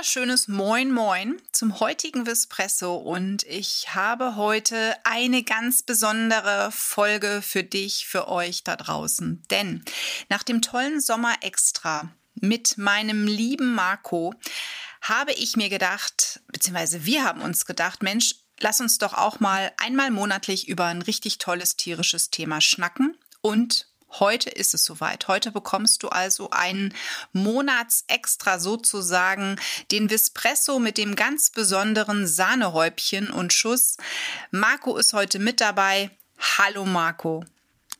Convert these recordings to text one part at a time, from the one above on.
Wunderschönes Moin Moin zum heutigen Vispresso und ich habe heute eine ganz besondere Folge für dich, für euch da draußen. Denn nach dem tollen Sommer Extra mit meinem lieben Marco habe ich mir gedacht, beziehungsweise wir haben uns gedacht, Mensch, lass uns doch auch mal einmal monatlich über ein richtig tolles tierisches Thema schnacken und Heute ist es soweit. Heute bekommst du also einen Monatsextra sozusagen, den Vispresso mit dem ganz besonderen Sahnehäubchen und Schuss. Marco ist heute mit dabei. Hallo Marco.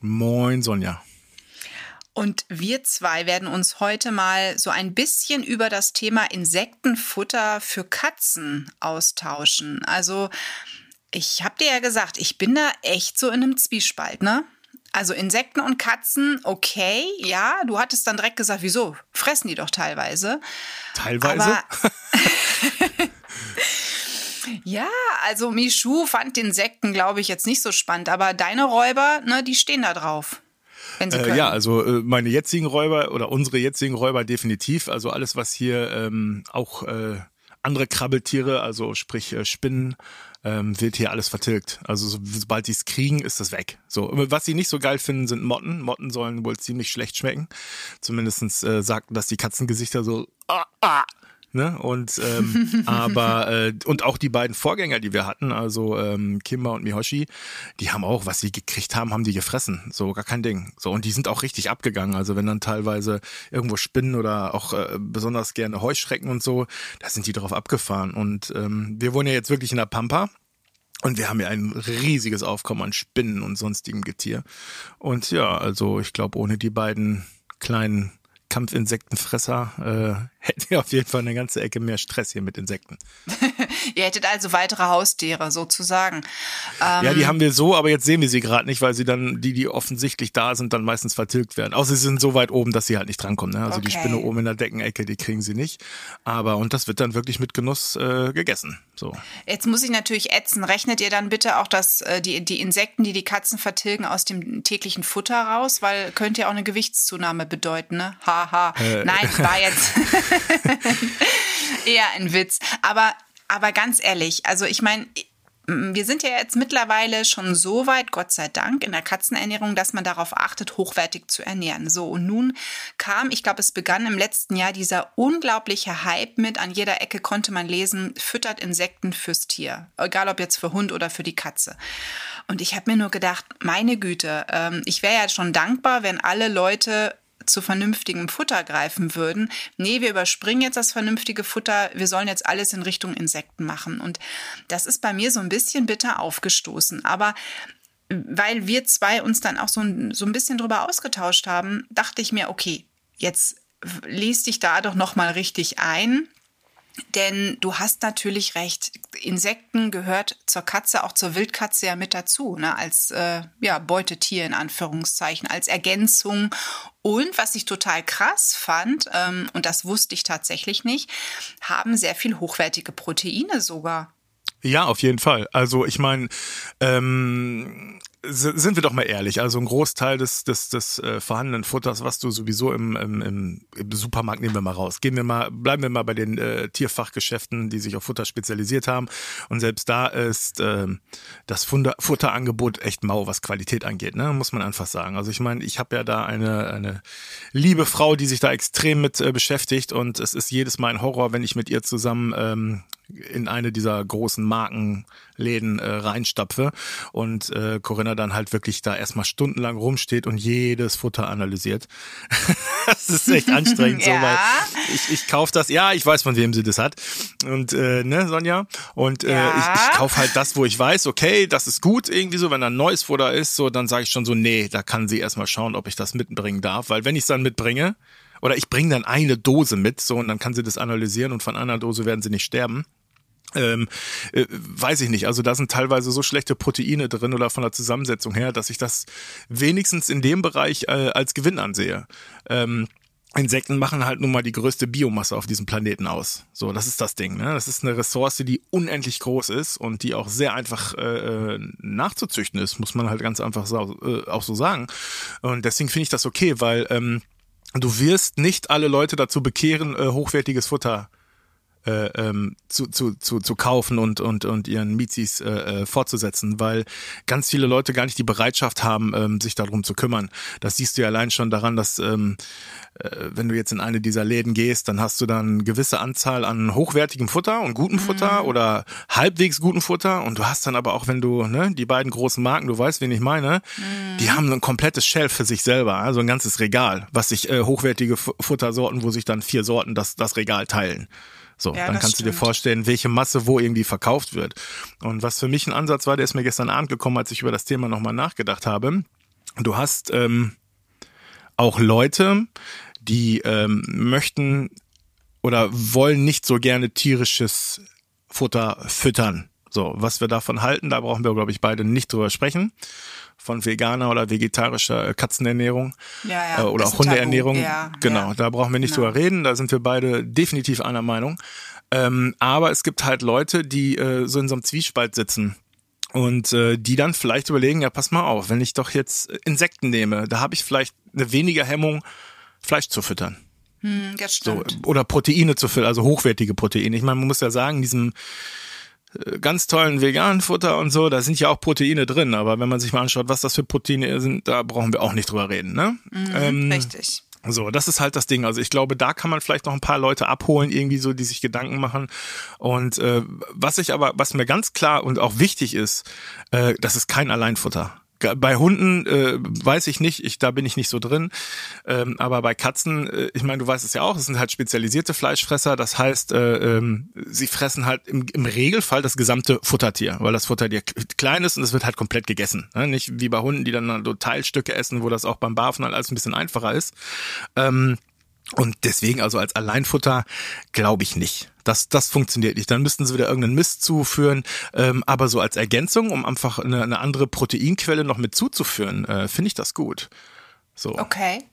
Moin Sonja. Und wir zwei werden uns heute mal so ein bisschen über das Thema Insektenfutter für Katzen austauschen. Also, ich habe dir ja gesagt, ich bin da echt so in einem Zwiespalt, ne? Also Insekten und Katzen, okay, ja, du hattest dann direkt gesagt, wieso? Fressen die doch teilweise. Teilweise? Ja, also Michu fand Insekten, glaube ich, jetzt nicht so spannend, aber deine Räuber, ne, die stehen da drauf. Äh, ja, also äh, meine jetzigen Räuber oder unsere jetzigen Räuber definitiv. Also alles, was hier ähm, auch äh, andere Krabbeltiere, also sprich äh, Spinnen, ähm, wird hier alles vertilgt. Also so, sobald die es kriegen, ist das weg. So, was sie nicht so geil finden, sind Motten. Motten sollen wohl ziemlich schlecht schmecken. Zumindestens äh, sagten das die Katzengesichter so. Ah, ah. Ne? Und ähm, aber äh, und auch die beiden Vorgänger, die wir hatten, also ähm, Kimba und Mihoshi, die haben auch, was sie gekriegt haben, haben die gefressen. So gar kein Ding. So und die sind auch richtig abgegangen. Also wenn dann teilweise irgendwo Spinnen oder auch äh, besonders gerne Heuschrecken und so, da sind die drauf abgefahren. Und ähm, wir wohnen ja jetzt wirklich in der Pampa. Und wir haben ja ein riesiges Aufkommen an Spinnen und sonstigem Getier. Und ja, also ich glaube, ohne die beiden kleinen Kampfinsektenfresser äh, hätten wir auf jeden Fall eine ganze Ecke mehr Stress hier mit Insekten. Ihr hättet also weitere Haustiere sozusagen. Ähm, Ja, die haben wir so, aber jetzt sehen wir sie gerade nicht, weil sie dann, die, die offensichtlich da sind, dann meistens vertilgt werden. Außer sie sind so weit oben, dass sie halt nicht drankommen. Ne? Also die Okay. Spinne oben in der Deckenecke, die kriegen sie nicht. Aber, und das wird dann wirklich mit Genuss äh, gegessen. So. Jetzt muss ich natürlich ätzen. Rechnet ihr dann bitte auch das, äh, die, die Insekten, die die Katzen vertilgen, aus dem täglichen Futter raus? Weil könnte ja auch eine Gewichtszunahme bedeuten, ne? Haha. Äh. Nein, war jetzt eher ein Witz. Aber, aber ganz ehrlich, also ich meine, wir sind ja jetzt mittlerweile schon so weit, Gott sei Dank, in der Katzenernährung, dass man darauf achtet, hochwertig zu ernähren. So, und nun kam, ich glaube, es begann im letzten Jahr dieser unglaubliche Hype mit, an jeder Ecke konnte man lesen, füttert Insekten fürs Tier. Egal ob jetzt für Hund oder für die Katze. Und ich habe mir nur gedacht, meine Güte, ähm, ich wäre ja schon dankbar, wenn alle Leute zu vernünftigem Futter greifen würden. Nee, wir überspringen jetzt das vernünftige Futter, wir sollen jetzt alles in Richtung Insekten machen. Und das ist bei mir so ein bisschen bitter aufgestoßen. Aber weil wir zwei uns dann auch so ein, so ein bisschen drüber ausgetauscht haben, dachte ich mir, okay, jetzt lies dich da doch noch mal richtig ein. Denn du hast natürlich recht, Insekten gehört zur Katze, auch zur Wildkatze ja mit dazu, ne? als äh, ja, Beutetier in Anführungszeichen, als Ergänzung. Und was ich total krass fand, ähm, und das wusste ich tatsächlich nicht, haben sehr viel hochwertige Proteine sogar. Ja, auf jeden Fall. Also ich meine, ähm, sind wir doch mal ehrlich. Also ein Großteil des, des, des äh, vorhandenen Futters, was du sowieso im, im, im, Supermarkt nehmen wir mal raus. Gehen wir mal, bleiben wir mal bei den äh, Tierfachgeschäften, die sich auf Futter spezialisiert haben. Und selbst da ist ähm, das Funder, Futterangebot echt mau, was Qualität angeht, ne? muss man einfach sagen. Also ich meine, ich habe ja da eine, eine liebe Frau, die sich da extrem mit äh, beschäftigt und es ist jedes Mal ein Horror, wenn ich mit ihr zusammen ähm, in eine dieser großen Markenläden äh, reinstapfe und äh, Corinna dann halt wirklich da erstmal stundenlang rumsteht und jedes Futter analysiert. das ist echt anstrengend so, Ja. weil ich, ich kaufe das, ja, ich weiß, von wem sie das hat. Und äh, ne, Sonja? Und äh, Ja. ich, ich kaufe halt das, wo ich weiß, okay, das ist gut irgendwie so, wenn da ein neues Futter ist, so, dann sage ich schon so, nee, da kann sie erstmal schauen, ob ich das mitbringen darf. Weil wenn ich es dann mitbringe, oder ich bringe dann eine Dose mit, so, und dann kann sie das analysieren und von einer Dose werden sie nicht sterben. Ähm, äh, weiß ich nicht. Also da sind teilweise so schlechte Proteine drin oder von der Zusammensetzung her, dass ich das wenigstens in dem Bereich äh, als Gewinn ansehe. Ähm, Insekten machen halt nun mal die größte Biomasse auf diesem Planeten aus. So, das ist das Ding. Ne? Das ist eine Ressource, die unendlich groß ist und die auch sehr einfach äh, nachzuzüchten ist, muss man halt ganz einfach so, äh, auch so sagen. Und deswegen finde ich das okay, weil ähm, du wirst nicht alle Leute dazu bekehren, äh, hochwertiges Futter äh, ähm, zu, zu, zu, zu kaufen und, und, und ihren Mizis äh, äh, fortzusetzen, weil ganz viele Leute gar nicht die Bereitschaft haben, ähm, sich darum zu kümmern. Das siehst du ja allein schon daran, dass ähm, äh, wenn du jetzt in eine dieser Läden gehst, dann hast du dann eine gewisse Anzahl an hochwertigem Futter und gutem Futter mhm. oder halbwegs gutem Futter und du hast dann aber auch, wenn du, ne, die beiden großen Marken, du weißt, wen ich meine, mhm. die haben ein komplettes Shelf für sich selber, also ein ganzes Regal, was sich äh, hochwertige Futtersorten, wo sich dann vier Sorten das, das Regal teilen. So, ja, dann kannst stimmt. du dir vorstellen, welche Masse wo irgendwie verkauft wird. Und was für mich ein Ansatz war, der ist mir gestern Abend gekommen, als ich über das Thema nochmal nachgedacht habe. Du hast ähm, auch Leute, die ähm, möchten oder wollen nicht so gerne tierisches Futter füttern. So, was wir davon halten, da brauchen wir, glaube ich, beide nicht drüber sprechen von veganer oder vegetarischer äh, Katzenernährung ja, ja. Äh, oder auch Hundeernährung. Ja, genau, da brauchen wir nicht drüber reden, da sind wir beide definitiv einer Meinung. Ähm, aber es gibt halt Leute, die äh, so in so einem Zwiespalt sitzen und äh, die dann vielleicht überlegen, ja, pass mal auf, wenn ich doch jetzt Insekten nehme, da habe ich vielleicht eine weniger Hemmung, Fleisch zu füttern. Hm, das stimmt. So, oder Proteine zu füttern, also hochwertige Proteine. Ich meine, man muss ja sagen, in diesem ganz tollen veganen Futter und so, da sind ja auch Proteine drin, aber wenn man sich mal anschaut, was das für Proteine sind, da brauchen wir auch nicht drüber reden, ne? Mhm, ähm, richtig. So, das ist halt das Ding. Also ich glaube, da kann man vielleicht noch ein paar Leute abholen, irgendwie so, die sich Gedanken machen. Und äh, was ich aber, was mir ganz klar und auch wichtig ist, äh, das ist kein Alleinfutter. Bei Hunden äh, weiß ich nicht, ich, da bin ich nicht so drin. Ähm, aber bei Katzen, äh, ich meine, du weißt es ja auch, es sind halt spezialisierte Fleischfresser. Das heißt, äh, ähm, sie fressen halt im, im Regelfall das gesamte Futtertier, weil das Futtertier klein ist und es wird halt komplett gegessen. Ne? Nicht wie bei Hunden, die dann so Teilstücke essen, wo das auch beim Barfen halt alles ein bisschen einfacher ist. Ähm, und deswegen also als Alleinfutter glaube ich nicht. Das, das funktioniert nicht. Dann müssten sie wieder irgendeinen Mist zuführen. Ähm, aber so als Ergänzung, um einfach eine, eine andere Proteinquelle noch mit zuzuführen, äh, finde ich das gut. So. Okay.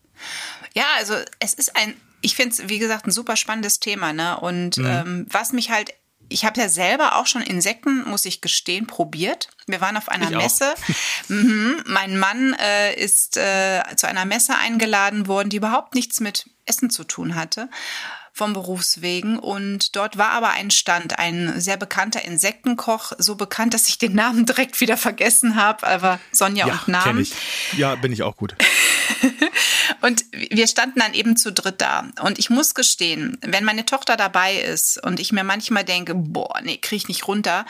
Ja, also es ist ein, ich finde es, wie gesagt, ein super spannendes Thema. Ne? Und mhm. ähm, was mich halt ich habe ja selber auch schon Insekten, muss ich gestehen, probiert. Wir waren auf einer ich Messe. Mhm. Mein Mann äh, ist äh, zu einer Messe eingeladen worden, die überhaupt nichts mit Essen zu tun hatte vom Berufswegen. Und dort war aber ein Stand, ein sehr bekannter Insektenkoch, so bekannt, dass ich den Namen direkt wieder vergessen habe, aber Sonja ja, und Namen. Ich. Ja, bin ich auch gut. und wir standen dann eben zu dritt da. Und ich muss gestehen, wenn meine Tochter dabei ist und ich mir manchmal denke, boah, nee, krieg ich nicht runter.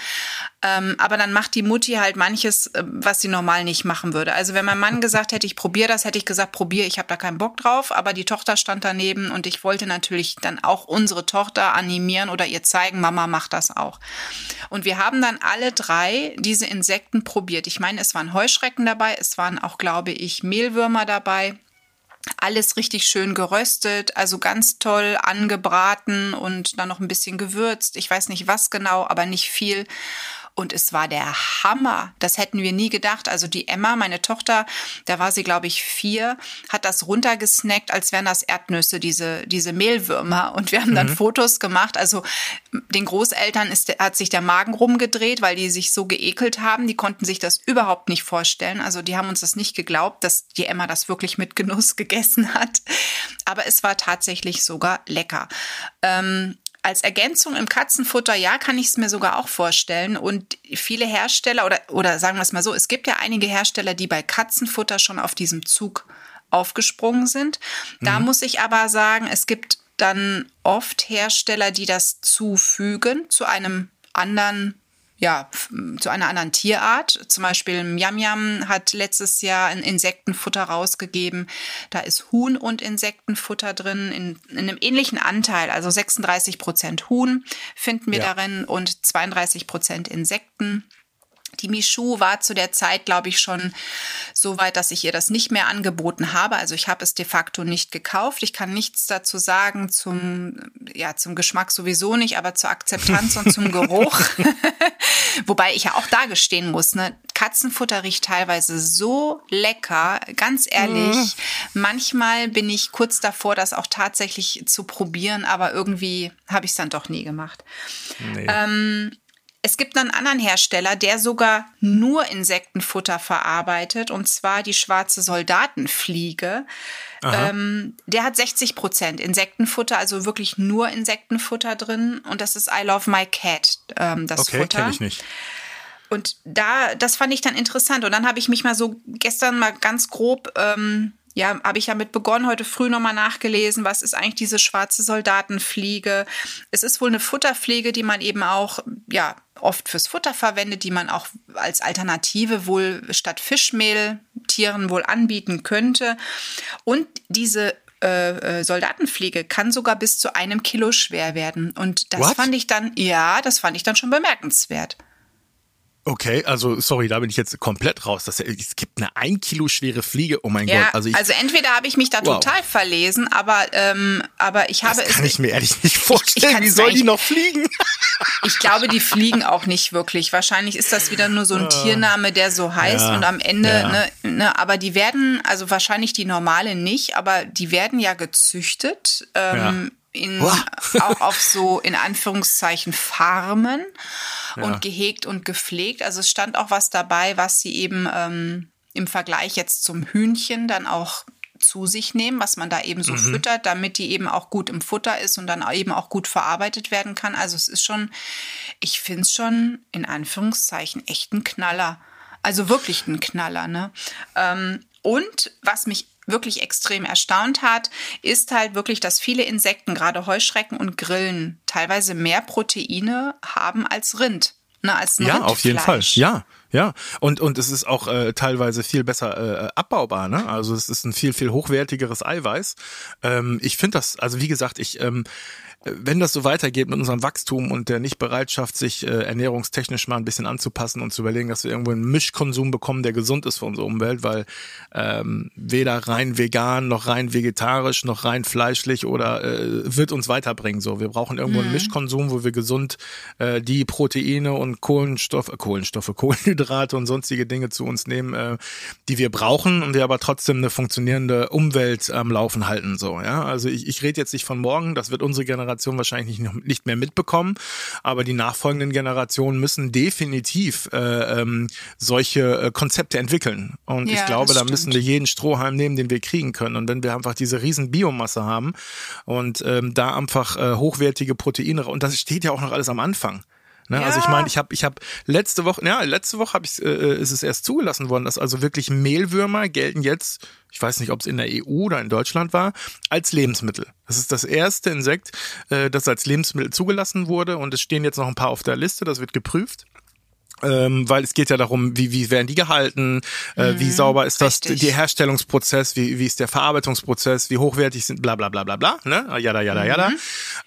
Ähm, aber dann macht die Mutti halt manches, äh, was sie normal nicht machen würde. Also wenn mein Mann gesagt hätte, ich probiere das, hätte ich gesagt, probiere, ich habe da keinen Bock drauf. Aber die Tochter stand daneben und ich wollte natürlich dann auch unsere Tochter animieren oder ihr zeigen, Mama macht das auch. Und wir haben dann alle drei diese Insekten probiert. Ich meine, es waren Heuschrecken dabei, es waren auch, glaube ich, Mehlwürmer dabei alles richtig schön geröstet, also ganz toll angebraten und dann noch ein bisschen gewürzt. Ich weiß nicht was genau, aber nicht viel. Und es war der Hammer. Das hätten wir nie gedacht. Also die Emma, meine Tochter, da war sie, glaube ich, vier, hat das runtergesnackt, als wären das Erdnüsse, diese, diese Mehlwürmer. Und wir haben dann mhm. Fotos gemacht. Also den Großeltern ist, hat sich der Magen rumgedreht, weil die sich so geekelt haben. Die konnten sich das überhaupt nicht vorstellen. Also die haben uns das nicht geglaubt, dass die Emma das wirklich mit Genuss gegessen hat. Aber es war tatsächlich sogar lecker. Ähm, als Ergänzung im Katzenfutter, ja, kann ich es mir sogar auch vorstellen. Und viele Hersteller oder, oder sagen wir es mal so, es gibt ja einige Hersteller, die bei Katzenfutter schon auf diesem Zug aufgesprungen sind. Da mhm. muss ich aber sagen, es gibt dann oft Hersteller, die das zufügen zu einem anderen ja, zu einer anderen Tierart. Zum Beispiel Miam Miam hat letztes Jahr ein Insektenfutter rausgegeben. Da ist Huhn und Insektenfutter drin in, in einem ähnlichen Anteil. Also 36 Prozent Huhn finden wir ja. darin und 32 Prozent Insekten. Die Michu war zu der Zeit, glaube ich, schon so weit, dass ich ihr das nicht mehr angeboten habe. Also ich habe es de facto nicht gekauft. Ich kann nichts dazu sagen zum, ja, zum Geschmack sowieso nicht, aber zur Akzeptanz und zum Geruch. Wobei ich ja auch da gestehen muss, ne? Katzenfutter riecht teilweise so lecker. Ganz ehrlich, mm. manchmal bin ich kurz davor, das auch tatsächlich zu probieren, aber irgendwie habe ich es dann doch nie gemacht. Nee. Ähm, Es gibt einen anderen Hersteller, der sogar nur Insektenfutter verarbeitet, und zwar die schwarze Soldatenfliege. Ähm, der hat 60 Prozent Insektenfutter, also wirklich nur Insektenfutter drin. Und das ist I Love My Cat, ähm, das okay, Futter. kenne ich nicht. Und da, das fand ich dann interessant. Und dann habe ich mich mal so gestern mal ganz grob, ähm, ja, habe ich damit begonnen, heute früh nochmal nachgelesen, was ist eigentlich diese schwarze Soldatenfliege. Es ist wohl eine Futterpflege, die man eben auch, ja, oft fürs Futter verwendet, die man auch als Alternative wohl statt Fischmehl Tieren wohl anbieten könnte. Und diese äh, äh, Soldatenfliege kann sogar bis zu einem Kilo schwer werden. Und das What? fand ich dann, ja, das fand ich dann schon bemerkenswert. Okay, also sorry, da bin ich jetzt komplett raus. Das, es gibt eine ein Kilo schwere Fliege. Oh mein Ja, Gott. Also, ich, also entweder habe ich mich da Wow. total verlesen, aber, ähm, aber ich habe das kann es. ich mir ehrlich nicht vorstellen. kann's Wie soll die noch fliegen? Ich glaube, die fliegen auch nicht wirklich. Wahrscheinlich ist das wieder nur so ein Tiername, der so heißt Ja, und am Ende, ja. ne, ne, aber die werden, also wahrscheinlich die normale nicht, aber die werden ja gezüchtet. Ähm, in, Wow. auch auf so in Anführungszeichen Farmen Ja. und gehegt und gepflegt. Also es stand auch was dabei, was sie eben ähm, im Vergleich jetzt zum Hühnchen dann auch zu sich nehmen, was man da eben so füttert, damit die eben auch gut im Futter ist und dann eben auch gut verarbeitet werden kann. Also es ist schon, ich finde es schon in Anführungszeichen echt ein Knaller. Also wirklich ein Knaller, ne? Ähm, und was mich wirklich extrem erstaunt hat, ist halt wirklich, dass viele Insekten, gerade Heuschrecken und Grillen, teilweise mehr Proteine haben als Rind. Ne, als Ja, auf jeden Fall. Ja, ja. Und, und es ist auch äh, teilweise viel besser äh, abbaubar. Ne? Also es ist ein viel, viel hochwertigeres Eiweiß. Ähm, ich finde das, also wie gesagt, ich... Ähm, wenn das so weitergeht mit unserem Wachstum und der Nichtbereitschaft, sich äh, ernährungstechnisch mal ein bisschen anzupassen und zu überlegen, dass wir irgendwo einen Mischkonsum bekommen, der gesund ist für unsere Umwelt, weil ähm, weder rein vegan, noch rein vegetarisch, noch rein fleischlich oder äh, wird uns weiterbringen. So, wir brauchen irgendwo einen Mischkonsum, wo wir gesund äh, die Proteine und Kohlenstoffe, äh, Kohlenstoffe, Kohlenhydrate und sonstige Dinge zu uns nehmen, äh, die wir brauchen und wir aber trotzdem eine funktionierende Umwelt am Laufen halten. So, ja. Also ich, ich rede jetzt nicht von morgen, das wird unsere Generation wahrscheinlich nicht, nicht mehr mitbekommen, aber die nachfolgenden Generationen müssen definitiv äh, ähm, solche äh, Konzepte entwickeln. Und Ja, ich glaube, da müssen wir jeden Strohhalm nehmen, den wir kriegen können. Und wenn wir einfach diese riesen Biomasse haben und ähm, da einfach äh, hochwertige Proteine, und das steht ja auch noch alles am Anfang. Ne? Also ich Ja. meine, ich habe ich hab letzte Woche, ja, letzte Woche hab ich, äh, ist es erst zugelassen worden, dass also wirklich Mehlwürmer gelten jetzt, ich weiß nicht, ob es in der EU oder in Deutschland war, als Lebensmittel. Das ist das erste Insekt, äh, das als Lebensmittel zugelassen wurde und es stehen jetzt noch ein paar auf der Liste, das wird geprüft. Ähm, weil es geht ja darum, wie, wie werden die gehalten, äh, wie sauber ist das, richtig. der Herstellungsprozess, wie, wie ist der Verarbeitungsprozess, wie hochwertig sind, bla bla bla bla bla, ne? Jada, jada, jada.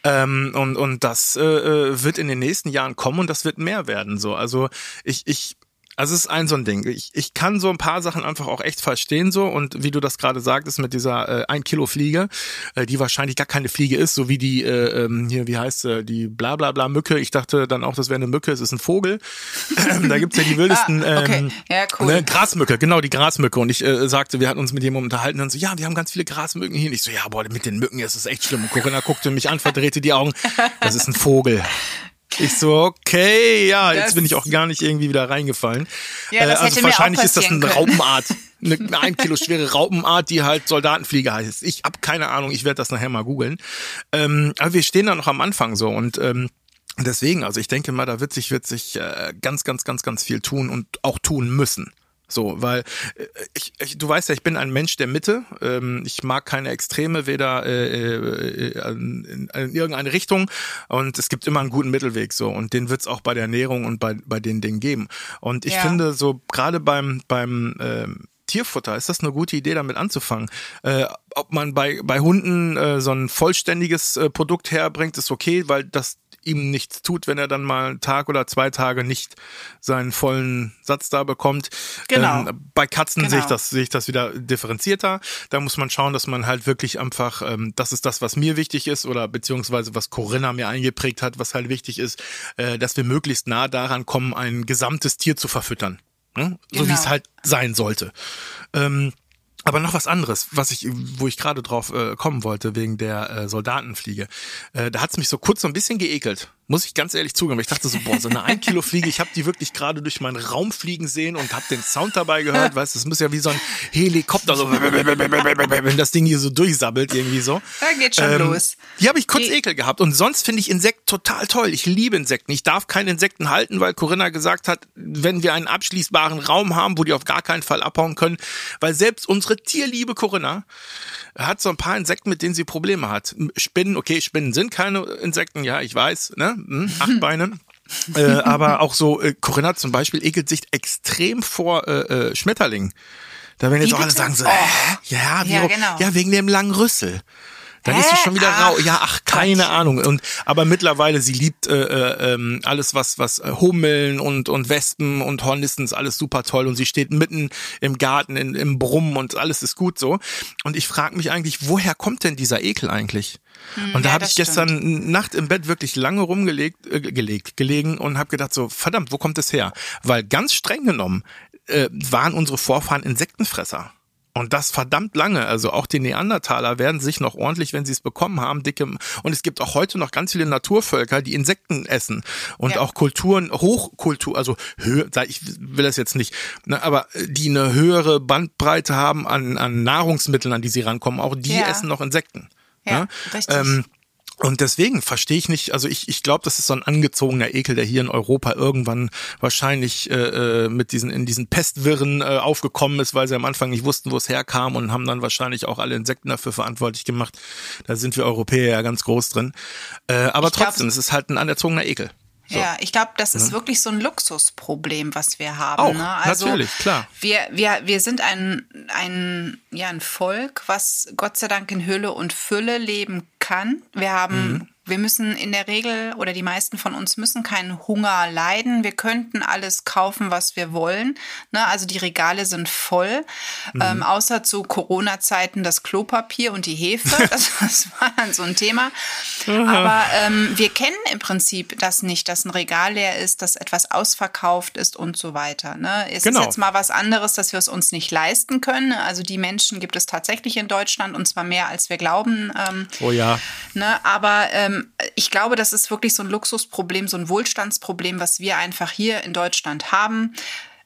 Ähm, und, und das äh, äh, wird in den nächsten Jahren kommen und das wird mehr werden. So. Also ich, ich, also es ist ein so ein Ding. Ich, ich kann so ein paar Sachen einfach auch echt verstehen so und wie du das gerade sagtest mit dieser äh, ein Kilo Fliege, äh, die wahrscheinlich gar keine Fliege ist, so wie die äh, ähm, hier wie heißt sie, die bla bla bla Mücke. Ich dachte dann auch, das wäre eine Mücke, es ist ein Vogel. da gibt's ja die wildesten Ah, okay. ähm, Ja, cool. ne, Grasmücke, genau die Grasmücke und ich äh, sagte, wir hatten uns mit jemandem unterhalten und so, ja, wir haben ganz viele Grasmücken hier. Und ich so, ja, boah, mit den Mücken ist es echt schlimm. Und Corinna guckte mich an, verdrehte die Augen. Das ist ein Vogel. Ich so, okay, ja, jetzt Das- bin ich auch gar nicht irgendwie wieder reingefallen. Ja, das äh, also wahrscheinlich ist das eine können. Raupenart. Eine, eine ein Kilo schwere Raupenart, die halt Soldatenfliege heißt. Ich hab keine Ahnung, ich werde das nachher mal googeln. Ähm, aber wir stehen da noch am Anfang so und ähm, deswegen, also ich denke mal, da wird sich, wird sich äh, ganz, ganz, ganz, ganz viel tun und auch tun müssen. So, weil äh, ich, ich, du weißt ja, ich bin ein Mensch der Mitte. Ähm, ich mag keine Extreme, weder äh, äh, in, in irgendeine Richtung. Und es gibt immer einen guten Mittelweg so. Und den wird's auch bei der Ernährung und bei, bei den Dingen geben. Und ich Ja. finde so gerade beim beim ähm, Tierfutter, ist das eine gute Idee, damit anzufangen? Äh, ob man bei, bei Hunden äh, so ein vollständiges äh, Produkt herbringt, ist okay, weil das ihm nichts tut, wenn er dann mal einen Tag oder zwei Tage nicht seinen vollen Satz da bekommt. Genau. Ähm, bei Katzen Genau. sehe ich das sehe ich das wieder differenzierter. Da muss man schauen, dass man halt wirklich einfach, ähm, das ist das, was mir wichtig ist oder beziehungsweise was Corinna mir eingeprägt hat, was halt wichtig ist, äh, dass wir möglichst nah daran kommen, ein gesamtes Tier zu verfüttern. Ne? So wie Genau. es halt sein sollte. Ähm, aber noch was anderes, was ich, wo ich gerade drauf äh, kommen wollte, wegen der äh, Soldatenfliege. Äh, da hat's mich so kurz so ein bisschen geekelt, Muss ich ganz ehrlich zugeben. Ich dachte so, boah, so eine 1 Kilo Fliege, ich habe die wirklich gerade durch meinen Raum fliegen sehen und habe den Sound dabei gehört. Weißt du, das muss ja wie so ein Helikopter, so, wenn das Ding hier so durchsabbelt irgendwie so. Da geht schon ähm, los. Hier habe ich kurz Die Ekel gehabt. Und sonst finde ich Insekten total toll. Ich liebe Insekten. Ich darf keine Insekten halten, weil Corinna gesagt hat, wenn wir einen abschließbaren Raum haben, wo die auf gar keinen Fall abhauen können, weil selbst unsere tierliebe Corinna hat so ein paar Insekten, mit denen sie Probleme hat. Spinnen, okay, Spinnen sind keine Insekten, ja, ich weiß, ne? Hm, acht Beine. äh, aber auch so, äh, Corinna zum Beispiel ekelt sich extrem vor äh, äh, Schmetterlingen. Da werden jetzt auch alle sagen so, äh, ja, ja, genau. ja, wegen dem langen Rüssel. Dann Hä? ist sie schon wieder ach, rau. Ja, ach, keine Gott. Ahnung. Und aber mittlerweile, sie liebt äh, äh, ähm, alles, was was äh, Hummeln und und Wespen und Hornissen ist alles super toll. Und sie steht mitten im Garten in, im Brummen und alles ist gut so. Und ich frage mich eigentlich, woher kommt denn dieser Ekel eigentlich? Hm, und da ja, habe ich gestern stimmt. Nacht im Bett wirklich lange rumgelegt, äh, gelegt, gelegen und habe gedacht so, verdammt, wo kommt das her? Weil ganz streng genommen äh, waren unsere Vorfahren Insektenfresser. Und das verdammt lange. Also auch die Neandertaler werden sich noch ordentlich, wenn sie es bekommen haben, dicke. Und es gibt auch heute noch ganz viele Naturvölker, die Insekten essen. Und ja. auch Kulturen, Hochkultur, also höher, ich will das jetzt nicht, ne, aber die eine höhere Bandbreite haben an, an Nahrungsmitteln, an die sie rankommen, auch die ja. essen noch Insekten. Ja, ne? richtig. Ähm, und deswegen verstehe ich nicht, also ich, ich glaube, das ist so ein angezogener Ekel, der hier in Europa irgendwann wahrscheinlich äh, äh, mit diesen in diesen Pestwirren äh, aufgekommen ist, weil sie am Anfang nicht wussten, wo es herkam und haben dann wahrscheinlich auch alle Insekten dafür verantwortlich gemacht. Da sind wir Europäer ja ganz groß drin. Äh, aber ich trotzdem, glaub, es ist halt ein anerzogener Ekel. So. Ja, ich glaube, das ist ja. wirklich so ein Luxusproblem, was wir haben. Auch, ne? also natürlich, klar. Wir, wir, wir sind ein, ein, ja, ein Volk, was Gott sei Dank in Hülle und Fülle leben kann. Wir haben mhm. Wir müssen in der Regel oder die meisten von uns müssen keinen Hunger leiden. Wir könnten alles kaufen, was wir wollen. Ne? Also die Regale sind voll. Mhm. Ähm, außer zu Corona-Zeiten das Klopapier und die Hefe. Das, das war dann so ein Thema. Aber ähm, wir kennen im Prinzip das nicht, dass ein Regal leer ist, dass etwas ausverkauft ist und so weiter. Ne? Es genau. ist jetzt mal was anderes, dass wir es uns nicht leisten können. Also die Menschen gibt es tatsächlich in Deutschland und zwar mehr, als wir glauben. Ähm, oh ja. Ne? Aber ähm, ich glaube, das ist wirklich so ein Luxusproblem, so ein Wohlstandsproblem, was wir einfach hier in Deutschland haben.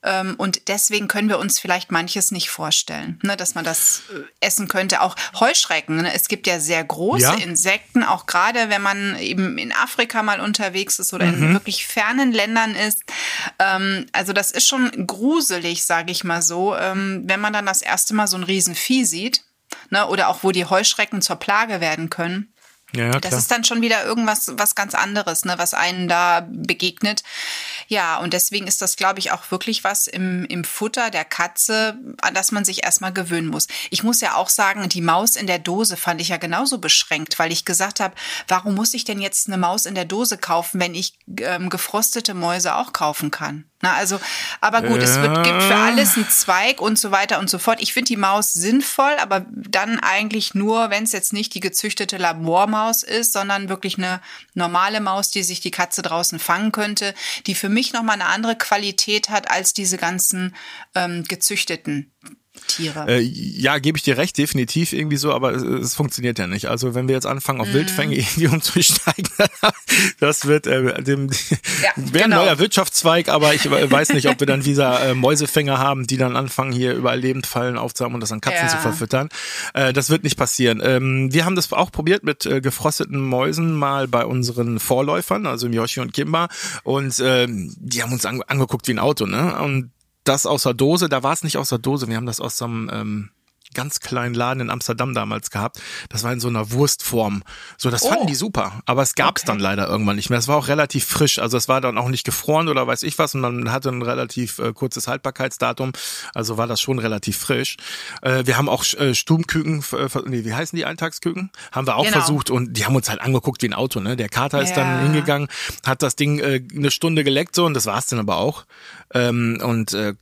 Ähm, und deswegen können wir uns vielleicht manches nicht vorstellen, ne, dass man das äh, essen könnte. Auch Heuschrecken. Ne? Es gibt ja sehr große ja. Insekten, auch gerade wenn man eben in Afrika mal unterwegs ist oder mhm. in wirklich fernen Ländern ist. Ähm, also das ist schon gruselig, sage ich mal so, ähm, wenn man dann das erste Mal so ein Riesenvieh sieht. Ne, oder auch wo die Heuschrecken zur Plage werden können. Ja, ja, das ist dann schon wieder irgendwas was ganz anderes, ne, was einen da begegnet. Ja, und deswegen ist das, glaube ich, auch wirklich was im, im Futter der Katze, an das man sich erstmal gewöhnen muss. Ich muss ja auch sagen, die Maus in der Dose fand ich ja genauso beschränkt, weil ich gesagt habe, warum muss ich denn jetzt eine Maus in der Dose kaufen, wenn ich ähm, gefrostete Mäuse auch kaufen kann? Na, also, aber gut, ja. es wird, gibt für alles einen Zweig und so weiter und so fort. Ich finde die Maus sinnvoll, aber dann eigentlich nur, wenn es jetzt nicht die gezüchtete Labormaus ist, sondern wirklich eine normale Maus, die sich die Katze draußen fangen könnte, die für mich nochmal eine andere Qualität hat als diese ganzen ähm, gezüchteten Tiere. Äh, ja, gebe ich dir recht, definitiv irgendwie so, aber es, es, funktioniert ja nicht. Also wenn wir jetzt anfangen, auf mm. Wildfänge irgendwie umzusteigen, das wird äh, dem ja, wäre genau. ein neuer Wirtschaftszweig, aber ich weiß nicht, ob wir dann wieder äh, Mäusefänger haben, die dann anfangen, hier überall Lebendfallen aufzuhaben und das an Katzen ja. zu verfüttern. Äh, das wird nicht passieren. Ähm, wir haben das auch probiert mit äh, gefrosteten Mäusen mal bei unseren Vorläufern, also Yoshi und Kimba, und äh, die haben uns angeguckt wie ein Auto, ne? Und das aus der Dose, da war es nicht aus der Dose, wir haben das aus so einem ähm, ganz kleinen Laden in Amsterdam damals gehabt. Das war in so einer Wurstform. So, das oh. fanden die super. Aber es gab's okay. dann leider irgendwann nicht mehr. Es war auch relativ frisch. Also es war dann auch nicht gefroren oder weiß ich was. Und man hatte ein relativ äh, kurzes Haltbarkeitsdatum. Also war das schon relativ frisch. Äh, wir haben auch äh, Stummküken, äh, nee, wie heißen die Eintagsküken? Haben wir auch genau. versucht. Und die haben uns halt angeguckt wie ein Auto. Ne? Der Kater ja. ist dann hingegangen, hat das Ding äh, eine Stunde geleckt so und das war's dann aber auch. Ähm, und äh,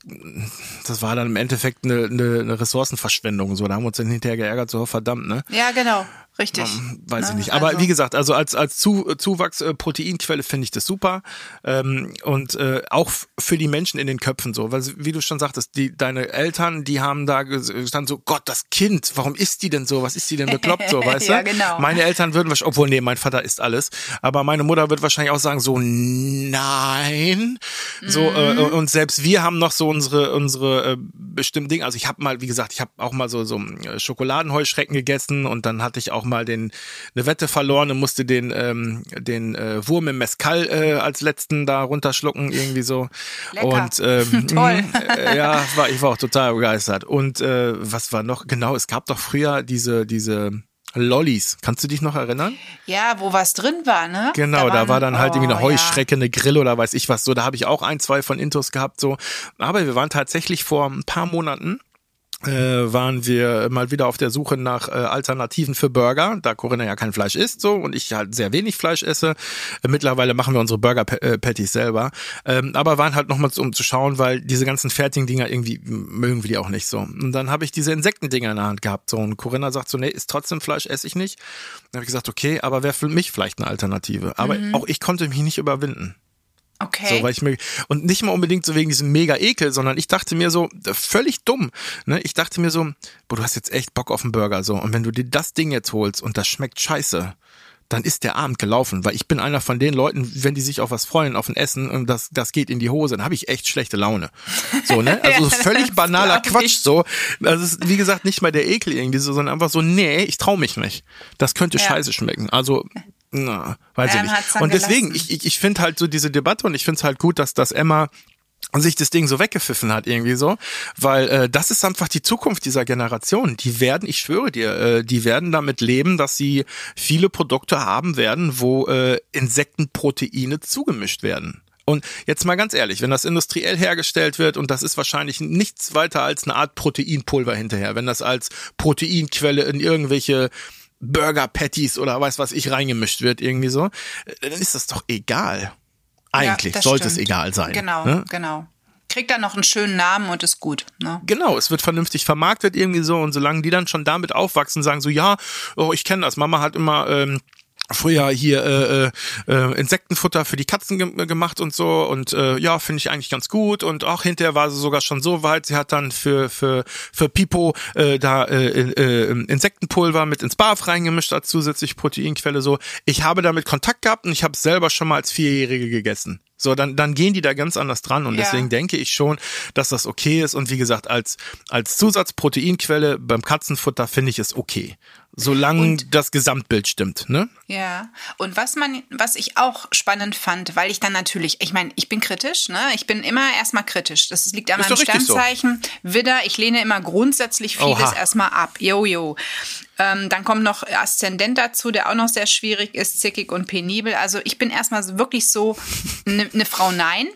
das war dann im Endeffekt eine, eine, eine Ressourcenverschwendung. So, da haben wir uns dann hinterher geärgert, so verdammt, ne? Ja, genau. Richtig. Ähm, weiß Ne, ich nicht. Aber also- wie gesagt, also als, als Zu, Zuwachs äh, Proteinquelle finde ich das super. Ähm, und äh, auch für die Menschen in den Köpfen so. Weil, wie du schon sagtest, die, deine Eltern, die haben da ges- gestanden so, Gott, das Kind, warum isst die denn so? Was ist die denn bekloppt so, weißt Ja, du? genau. Meine Eltern würden wahrscheinlich, obwohl, nee, mein Vater isst alles. Aber meine Mutter wird wahrscheinlich auch sagen, so, nein. So, äh, und selbst wir haben noch so unsere, unsere äh, bestimmten Dinge. Also ich habe mal, wie gesagt, ich habe auch mal so, so äh, Schokoladenheuschrecken gegessen und dann hatte ich auch mal den eine Wette verloren und musste den, ähm, den äh, Wurm im Mescal äh, als letzten da runterschlucken, irgendwie so. Lecker. Und ähm, Toll. mh, äh, ja, war, ich war auch total begeistert. Und äh, was war noch? Genau, es gab doch früher diese, diese Lollis. Kannst du dich noch erinnern? Ja, wo was drin war, ne? Genau, da, waren- war dann halt irgendwie eine oh, Heuschrecke, eine Grill oder weiß ich was so. Da habe ich auch ein, zwei von Intos gehabt so. Aber wir waren tatsächlich vor ein paar Monaten äh, waren wir mal wieder auf der Suche nach äh, Alternativen für Burger, da Corinna ja kein Fleisch isst so und ich halt sehr wenig Fleisch esse. Äh, mittlerweile machen wir unsere Burger äh, Patties selber, ähm, aber waren halt nochmals um zu schauen, weil diese ganzen fertigen Dinger irgendwie mögen wir die auch nicht so. Und dann habe ich diese Insektendinger in der Hand gehabt so und Corinna sagt so, nee, ist trotzdem Fleisch, esse ich nicht. Dann habe ich gesagt, okay, aber wäre für mich vielleicht eine Alternative. Aber auch ich konnte mich nicht überwinden. Okay. So, weil ich mir, und nicht mal unbedingt so wegen diesem mega Ekel, sondern ich dachte mir so, völlig dumm, ne? Ich dachte mir so, boah, du hast jetzt echt Bock auf einen Burger, so. Und wenn du dir das Ding jetzt holst und das schmeckt scheiße, dann ist der Abend gelaufen, weil ich bin einer von den Leuten, wenn die sich auf was freuen, auf ein Essen und das, das geht in die Hose, dann habe ich echt schlechte Laune. So, ne? Also Ja, völlig banaler Quatsch, ich. so. Also es ist, wie gesagt, nicht mal der Ekel irgendwie so, sondern einfach so, nee, ich trau mich nicht. Das könnte Ja. scheiße schmecken. Also, na, weiß ich nicht. Und deswegen, gelassen. ich, ich, ich finde halt so diese Debatte und ich finde es halt gut, dass das Emma sich das Ding so weggepfiffen hat irgendwie so, weil äh, das ist einfach die Zukunft dieser Generation. Die werden, ich schwöre dir, äh, die werden damit leben, dass sie viele Produkte haben werden, wo äh, Insektenproteine zugemischt werden. Und jetzt mal ganz ehrlich, wenn das industriell hergestellt wird und das ist wahrscheinlich nichts weiter als eine Art Proteinpulver hinterher, wenn das als Proteinquelle in irgendwelche Burger Patties oder weiß was ich reingemischt wird irgendwie so, äh, dann ist das doch egal. Eigentlich Ja, sollte es stimmt. egal sein. Genau, Ne? genau. Kriegt dann noch einen schönen Namen und ist gut. Ne? Genau, es wird vernünftig vermarktet irgendwie so und solange die dann schon damit aufwachsen, sagen so, ja, oh, ich kenne das, Mama hat immer ähm, früher hier äh, äh, äh, Insektenfutter für die Katzen ge gemacht und so und äh, ja, finde ich eigentlich ganz gut und auch hinterher war sie sogar schon so weit, sie hat dann für für für Pipo äh, da äh, äh, Insektenpulver mit ins Barf reingemischt als zusätzlich Proteinquelle so. Ich habe damit Kontakt gehabt und ich habe selber schon mal als Vierjährige gegessen. So, dann, dann gehen die da ganz anders dran und Ja. deswegen denke ich schon, dass das okay ist und wie gesagt, als, als Zusatzproteinquelle beim Katzenfutter finde ich es okay. Solange das Gesamtbild stimmt, ne? Ja, und was man, was ich auch spannend fand, weil ich dann natürlich, ich meine, ich bin kritisch, ne? Ich bin immer erstmal kritisch. Das liegt an Ist meinem richtig so. Sternzeichen. Widder, ich lehne immer grundsätzlich vieles Oha. erstmal ab. Jojo. Ähm, dann kommt noch Aszendent dazu, der auch noch sehr schwierig ist, zickig und penibel. Also ich bin erstmal wirklich so eine ne Frau Nein.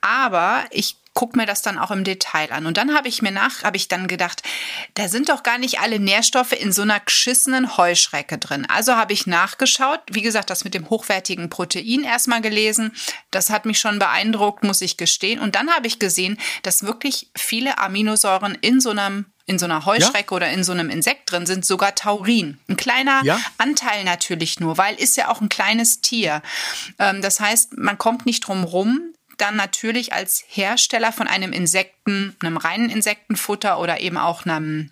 Aber ich guck mir das dann auch im Detail an. Und dann habe ich mir nach, habe ich dann gedacht, da sind doch gar nicht alle Nährstoffe in so einer geschissenen Heuschrecke drin. Also habe ich nachgeschaut. Wie gesagt, das mit dem hochwertigen Protein erstmal gelesen. Das hat mich schon beeindruckt, muss ich gestehen. Und dann habe ich gesehen, dass wirklich viele Aminosäuren in so einem in so einer Heuschrecke oder in so einem Insekt drin sind, sogar Taurin. Ein kleiner Ja. Anteil natürlich nur, weil ist ja auch ein kleines Tier. Ähm, das heißt, man kommt nicht drum rum, dann natürlich als Hersteller von einem Insekten, einem reinen Insektenfutter oder eben auch einem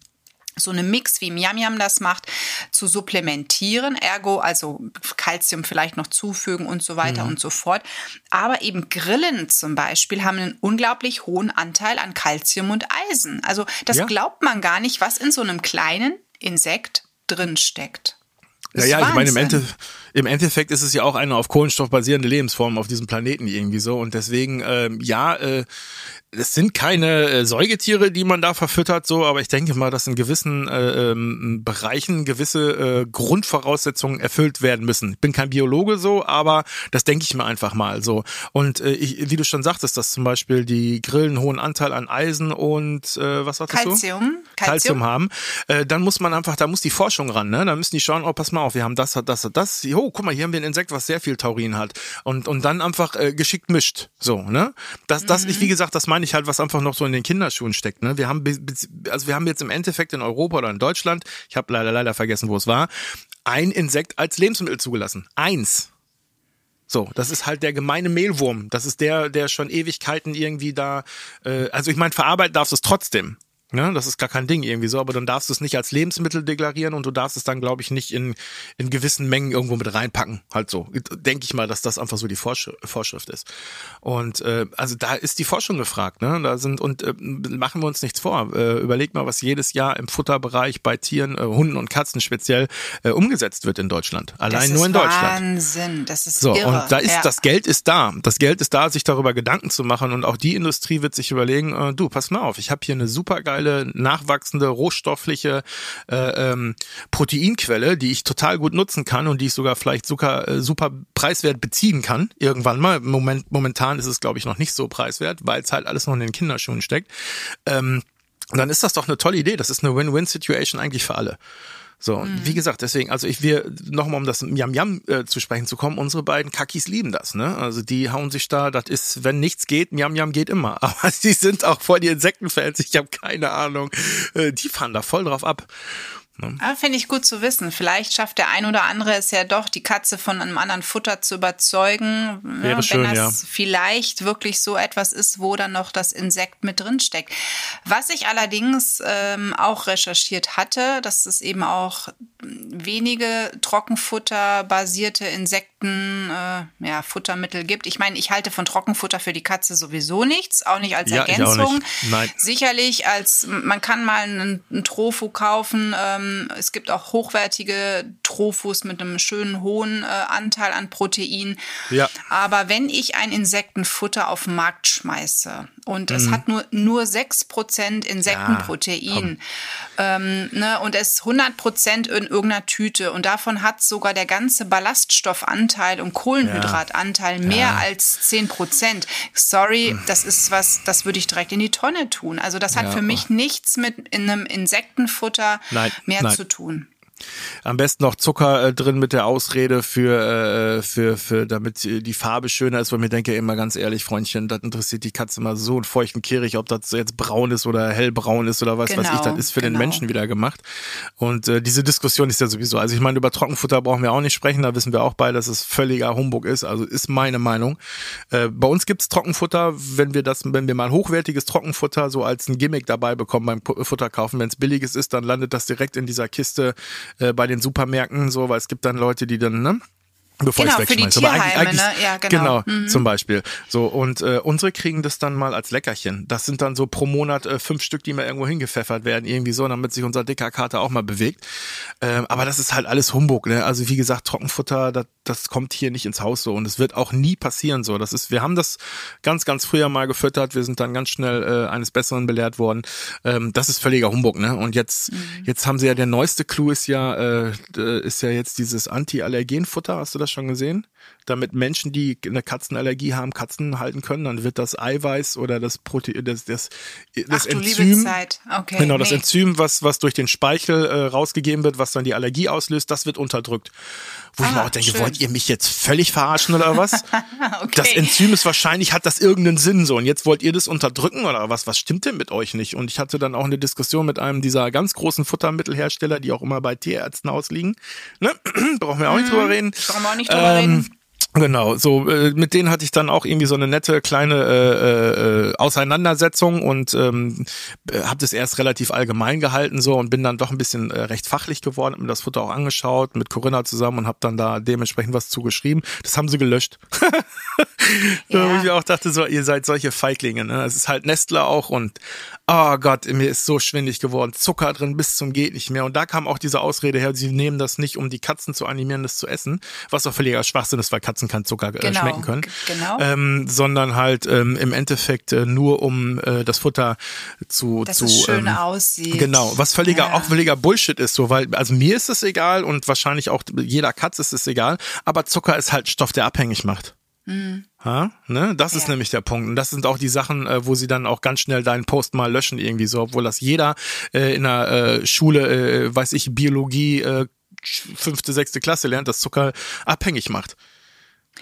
so eine Mix, wie Miam Miam das macht, zu supplementieren, ergo also Kalzium vielleicht noch zufügen und so weiter und so fort. Aber eben Grillen zum Beispiel haben einen unglaublich hohen Anteil an Kalzium und Eisen. Also das Ja. glaubt man gar nicht, was in so einem kleinen Insekt drin steckt. Ja, ja, ich meine, im. Ende, im Endeffekt ist es ja auch eine auf Kohlenstoff basierende Lebensform auf diesem Planeten irgendwie so. Und deswegen, ähm, ja, äh, es sind keine äh, Säugetiere, die man da verfüttert, so, aber ich denke mal, dass in gewissen äh, ähm, Bereichen gewisse äh, Grundvoraussetzungen erfüllt werden müssen. Ich bin kein Biologe so, aber das denke ich mir einfach mal so. Und äh, ich, wie du schon sagtest, dass zum Beispiel die Grillen hohen Anteil an Eisen und äh, was sagtest du? Calcium. Calcium haben, äh, dann muss man einfach, da muss die Forschung ran, ne? Da müssen die schauen, oh, pass mal auf, wir haben das, das, das. Oh, guck mal, hier haben wir ein Insekt, was sehr viel Taurin hat. Und, und dann einfach äh, geschickt mischt. So, ne? Das, das, ich, wie gesagt, das meine ich halt, was einfach noch so in den Kinderschuhen steckt. Ne? Wir haben, also wir haben jetzt im Endeffekt in Europa oder in Deutschland, ich habe leider leider vergessen, wo es war, ein Insekt als Lebensmittel zugelassen. Eins. So, das ist halt der gemeine Mehlwurm. Das ist der, der schon Ewigkeiten irgendwie da. Äh, also ich meine, verarbeiten darfst du es trotzdem. Ne, das ist gar kein Ding irgendwie so, aber dann darfst du es nicht als Lebensmittel deklarieren und du darfst es dann, glaube ich, nicht in, in gewissen Mengen irgendwo mit reinpacken. Halt so. Denke ich mal, dass das einfach so die Vorschrift ist. Und äh, also da ist die Forschung gefragt, ne? Da sind, und äh, machen wir uns nichts vor. Äh, überleg mal, was jedes Jahr im Futterbereich bei Tieren, äh, Hunden und Katzen speziell äh, umgesetzt wird in Deutschland. Allein nur in Deutschland. Wahnsinn, das ist so, irre. und da ist ja. das Geld ist da. Das Geld ist da, sich darüber Gedanken zu machen. Und auch die Industrie wird sich überlegen, äh, du, pass mal auf, ich habe hier eine super geile nachwachsende, rohstoffliche äh, ähm, Proteinquelle, die ich total gut nutzen kann und die ich sogar vielleicht super, äh, super preiswert beziehen kann. Irgendwann mal. Moment, momentan ist es, glaube ich, noch nicht so preiswert, weil es halt alles noch in den Kinderschuhen steckt. Ähm, dann ist das doch eine tolle Idee. Das ist eine Win-Win-Situation eigentlich für alle. So, und wie gesagt, deswegen, also ich wir nochmal, um das Yam Yam äh, zu sprechen zu kommen, unsere beiden Kakis lieben das, ne? Also die hauen sich da, das ist, wenn nichts geht, Yam Yam geht immer. Aber die sind auch voll die Insektenfans, ich habe keine Ahnung. Äh, die fahren da voll drauf ab. Ah, Finde ich gut zu wissen. Vielleicht schafft der ein oder andere es ja doch, die Katze von einem anderen Futter zu überzeugen. Wäre ja, schön, wenn ja. das vielleicht wirklich so etwas ist, wo dann noch das Insekt mit drin steckt. Was ich allerdings ähm, auch recherchiert hatte, dass es eben auch wenige Trockenfutter-basierte Insekten, äh, ja, Futtermittel gibt. Ich meine, ich halte von Trockenfutter für die Katze sowieso nichts, auch nicht als Ja, Ergänzung. nicht. Nein. Sicherlich als, man kann mal einen, einen Trofu kaufen. Ähm, es gibt auch hochwertige Trofus mit einem schönen hohen äh, Anteil an Protein. Ja. Aber wenn ich ein Insektenfutter auf den Markt schmeiße und Mhm. es hat nur, nur 6% Insektenprotein ähm, ne, und es ist 100% in irgendeiner Tüte und davon hat sogar der ganze Ballaststoffanteil und Kohlenhydratanteil mehr Ja. als 10%. Sorry, das ist was, das würde ich direkt in die Tonne tun. Also das hat Ja. für mich nichts mit in einem Insektenfutter Nein, mehr nein. zu tun. Am besten noch Zucker äh, drin mit der Ausrede für, äh, für, für, damit die Farbe schöner ist, weil mir denke immer ganz ehrlich, Freundchen, das interessiert die Katze mal so einen feuchten Kehrig, ob das jetzt braun ist oder hellbraun ist oder was weiß ich, Genau, das ist für den genau. Menschen wieder gemacht. Und äh, diese Diskussion ist ja sowieso, also ich meine, über Trockenfutter brauchen wir auch nicht sprechen, da wissen wir auch beide, dass es völliger Humbug ist, also ist meine Meinung. Äh, bei uns gibt's Trockenfutter, wenn wir das, wenn wir mal hochwertiges Trockenfutter so als ein Gimmick dabei bekommen beim Futter kaufen, wenn es billiges ist, dann landet das direkt in dieser Kiste äh, bei den Supermärkten, so, weil es gibt dann Leute, die dann, ne? Bevor Genau, ich's für die wegschmeiße. Aber eigentlich- Tierheime, eigentlich- ne? Ja, genau. Mhm. zum Beispiel. So, und äh, unsere kriegen das dann mal als Leckerchen. Das sind dann so pro Monat äh, fünf Stück, die mal irgendwo hingepfeffert werden, irgendwie so, damit sich unser dicker Kater auch mal bewegt. Ähm, aber das ist halt alles Humbug, ne? Also wie gesagt, Trockenfutter, das, das kommt hier nicht ins Haus so und es wird auch nie passieren so. Das ist, wir haben das ganz, ganz früher mal gefüttert, wir sind dann ganz schnell äh, eines Besseren belehrt worden. Ähm, das ist völliger Humbug, ne? Und jetzt, jetzt haben sie ja der neueste Clou ist ja, äh, ist ja jetzt dieses Anti-Allergen-Futter, hast du das schon gesehen? Damit Menschen, die eine Katzenallergie haben, Katzen halten können, dann wird das Eiweiß oder das Protein, das, das, das Ach Enzym. Okay. Genau, das nee. Enzym, was, was durch den Speichel äh, rausgegeben wird, was dann die Allergie auslöst, das wird unterdrückt. Wo ich Ah, mir auch denke, schön. wollt ihr mich jetzt völlig verarschen oder was? okay. Das Enzym ist wahrscheinlich, hat das irgendeinen Sinn so. Und jetzt wollt ihr das unterdrücken oder was? Was stimmt denn mit euch nicht? Und ich hatte dann auch eine Diskussion mit einem dieser ganz großen Futtermittelhersteller, die auch immer bei Tierärzten ausliegen. Ne? Brauchen wir auch nicht drüber reden. Brauchen wir auch nicht drüber Ähm, reden. Genau, so äh, mit denen hatte ich dann auch irgendwie so eine nette kleine äh, äh, Auseinandersetzung und ähm, habe das erst relativ allgemein gehalten so und bin dann doch ein bisschen äh, recht fachlich geworden, hab mir das Futter auch angeschaut mit Corinna zusammen und habe dann da dementsprechend was zugeschrieben. Das haben sie gelöscht. Ja. Wo ich mir auch dachte, so, ihr seid solche Feiglinge. Ne? Es ist halt Nestle auch und oh Gott, mir ist so schwindig geworden. Zucker drin bis zum geht nicht mehr. Und da kam auch diese Ausrede her, sie nehmen das nicht, um die Katzen zu animieren, das zu essen, was auch völliger Schwachsinn ist, weil Katzen kein Zucker äh, Genau, schmecken können. genau. Ähm, sondern halt ähm, im Endeffekt äh, nur um äh, das Futter zu Dass zu es schön ähm, aussieht. Genau, was völliger, Ja. auch völliger Bullshit ist, so, weil, also mir ist es egal und wahrscheinlich auch jeder Katze ist es egal, aber Zucker ist halt Stoff, der abhängig macht. Ha? Ne? Das ist Mhm. Ja. nämlich der Punkt. Und das sind auch die Sachen, äh, wo sie dann auch ganz schnell deinen Post mal löschen, irgendwie so, obwohl das jeder äh, in der äh, Schule, äh, weiß ich, Biologie, äh, fünfte, sechste Klasse lernt, dass Zucker abhängig macht.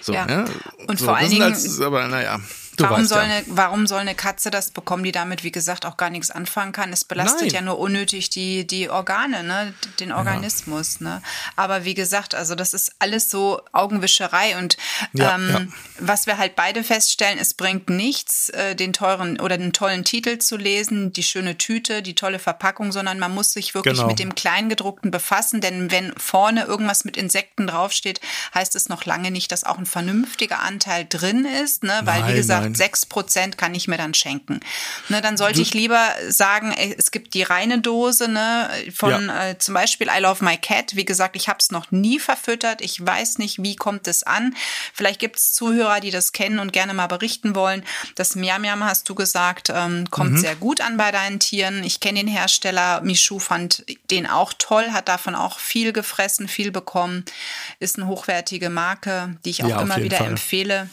So, Ja. ja. Und so, vor allen Dingen- Als, aber naja. Warum, soll ja. eine, warum soll eine Katze das bekommen, die damit, wie gesagt, auch gar nichts anfangen kann? Es belastet Nein. ja nur unnötig die, die Organe, ne? den Organismus. Ne? Aber wie gesagt, also das ist alles so Augenwischerei. Und Ja, ähm, ja. was wir halt beide feststellen, es bringt nichts, äh, den teuren oder den tollen Titel zu lesen, die schöne Tüte, die tolle Verpackung, sondern man muss sich wirklich Genau. mit dem Kleingedruckten befassen. Denn wenn vorne irgendwas mit Insekten draufsteht, heißt es noch lange nicht, dass auch ein vernünftiger Anteil drin ist. Ne? Weil, Nein, wie gesagt, nein. sechs Prozent kann ich mir dann schenken. Ne, dann sollte ich lieber sagen, es gibt die reine Dose ne, von Ja. äh, zum Beispiel I Love My Cat. Wie gesagt, ich habe es noch nie verfüttert. Ich weiß nicht, wie kommt es an. Vielleicht gibt es Zuhörer, die das kennen und gerne mal berichten wollen. Das Miam Miam, hast du gesagt, ähm, kommt Mhm. sehr gut an bei deinen Tieren. Ich kenne den Hersteller. Michu fand den auch toll, hat davon auch viel gefressen, viel bekommen. Ist eine hochwertige Marke, die ich auch Ja, immer wieder Fall. empfehle.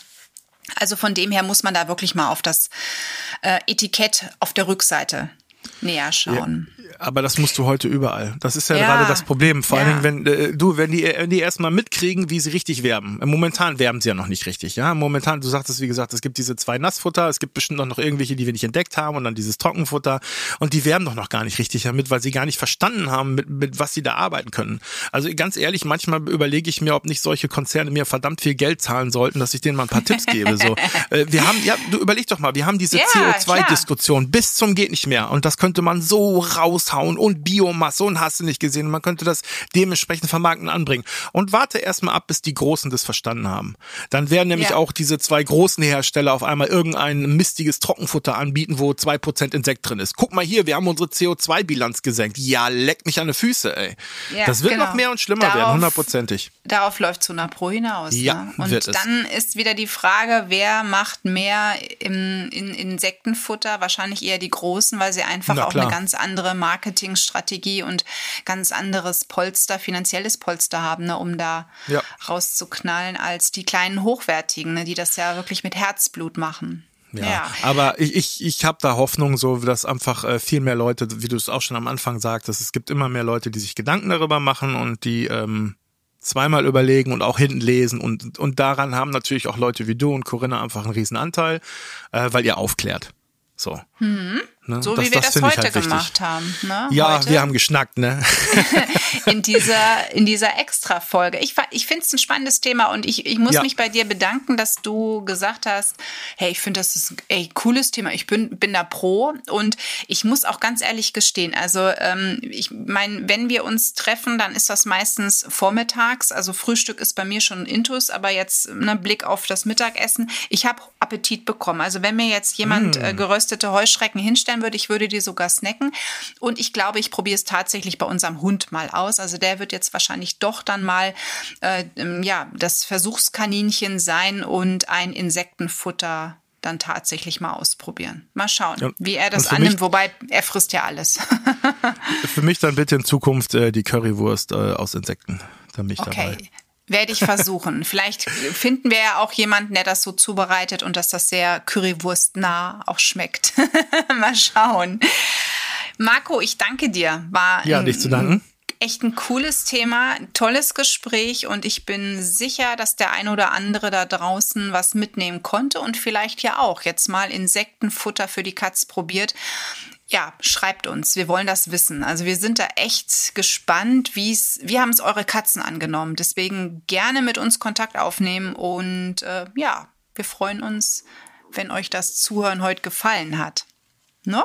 Also von dem her muss man da wirklich mal auf das äh, Etikett auf der Rückseite näher schauen. Aber das musst du heute überall. Das ist ja, Ja. gerade das Problem. Vor allen Ja. Dingen, wenn äh, du, wenn die, wenn die erstmal mitkriegen, wie sie richtig werben. Momentan werben sie ja noch nicht richtig. Ja, momentan. Du sagtest, wie gesagt, es gibt diese zwei Nassfutter. Es gibt bestimmt noch irgendwelche, die wir nicht entdeckt haben, und dann dieses Trockenfutter. Und die werben doch noch gar nicht richtig damit, weil sie gar nicht verstanden haben, mit, mit was sie da arbeiten können. Also ganz ehrlich, manchmal überlege ich mir, ob nicht solche Konzerne mir verdammt viel Geld zahlen sollten, dass ich denen mal ein paar Tipps gebe. So, äh, wir haben, ja, du überleg doch mal, wir haben diese Ja, CO2-Diskussion. klar. Diskussion bis zum geht nicht mehr und das könnte man so raushauen und Biomasse und hast du nicht gesehen. Man könnte das dementsprechend vermarkten und anbringen. Und warte erstmal ab, bis die Großen das verstanden haben. Dann werden nämlich Ja. auch diese zwei großen Hersteller auf einmal irgendein mistiges Trockenfutter anbieten, wo 2% Insekt drin ist. Guck mal hier, wir haben unsere CO2-Bilanz gesenkt. Ja, leck mich an die Füße, ey. Ja, das wird genau. noch mehr und schlimmer Darauf- werden, hundertprozentig. Darauf läuft Suna Pro hinaus. Ja, ne? Und dann ist wieder die Frage, wer macht mehr im, in Insektenfutter? Wahrscheinlich eher die Großen, weil sie einfach Na auch klar. eine ganz andere Marketingstrategie und ganz anderes Polster, finanzielles Polster haben, ne, um da Ja. rauszuknallen, als die kleinen Hochwertigen, ne, die das ja wirklich mit Herzblut machen. Ja, aber ich, ich, ich habe da Hoffnung, so dass einfach äh, viel mehr Leute, wie du es auch schon am Anfang sagtest, es gibt immer mehr Leute, die sich Gedanken darüber machen und die ähm, zweimal überlegen und auch hinten lesen und, und daran haben natürlich auch Leute wie du und Corinna einfach einen riesen Anteil, äh, weil ihr aufklärt. So. Ne? So wie wir das ich heute halt gemacht haben. Ne? Ja, heute. wir haben geschnackt, ne? in dieser, in dieser Extra-Folge. Ich, ich finde es ein spannendes Thema und ich, ich muss Ja. mich bei dir bedanken, dass du gesagt hast, hey, ich finde das ist ein ey, cooles Thema. Ich bin, bin da pro und ich muss auch ganz ehrlich gestehen, also ähm, ich meine, wenn wir uns treffen, dann ist das meistens vormittags. Also Frühstück ist bei mir schon Intus, aber jetzt ne, Blick auf das Mittagessen. Ich habe Appetit bekommen. Also wenn mir jetzt jemand äh, geröstete Heuschrecken hinstellen würde, ich würde die sogar snacken. Und ich glaube, ich probiere es tatsächlich bei unserem Hund mal aus. Also der wird jetzt wahrscheinlich doch dann mal äh, ähm, ja das Versuchskaninchen sein und ein Insektenfutter dann tatsächlich mal ausprobieren. Mal schauen, Ja. wie er das annimmt. mich- Wobei er frisst ja alles. Für mich dann bitte in Zukunft äh, die Currywurst äh, aus Insekten. Da bin ich dabei. Werde ich versuchen. Vielleicht finden wir ja auch jemanden, der das so zubereitet und dass das sehr Currywurstnah auch schmeckt. Mal schauen. Marco, ich danke dir. War Ja, dich zu danken. echt ein cooles Thema, tolles Gespräch und ich bin sicher, dass der ein oder andere da draußen was mitnehmen konnte und vielleicht ja auch jetzt mal Insektenfutter für die Katz probiert. Ja, schreibt uns, wir wollen das wissen. Also wir sind da echt gespannt, wie es, wie haben es eure Katzen angenommen. Deswegen gerne mit uns Kontakt aufnehmen und äh, ja, wir freuen uns, wenn euch das Zuhören heute gefallen hat. Ne?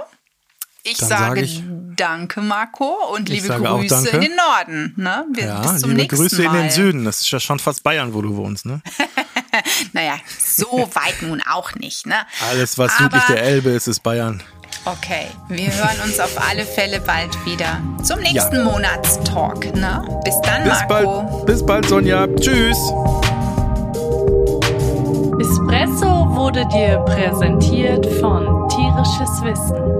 Ich Dann sage sage ich- danke, Marco, und liebe Grüße in den Norden. Ne? Wir, Ja, bis zum liebe nächsten Grüße Mal. in den Süden. Das ist ja schon fast Bayern, wo du wohnst, ne? Naja, so weit nun auch nicht. Ne? Alles, was Aber- südlich der Elbe ist, ist Bayern. Okay, wir hören uns auf alle Fälle bald wieder zum nächsten Monatstalk. Ne? Bis dann, Bis Marco. bald, bis bald, Sonja. Tschüss. Espresso wurde dir präsentiert von Tierisches Wissen.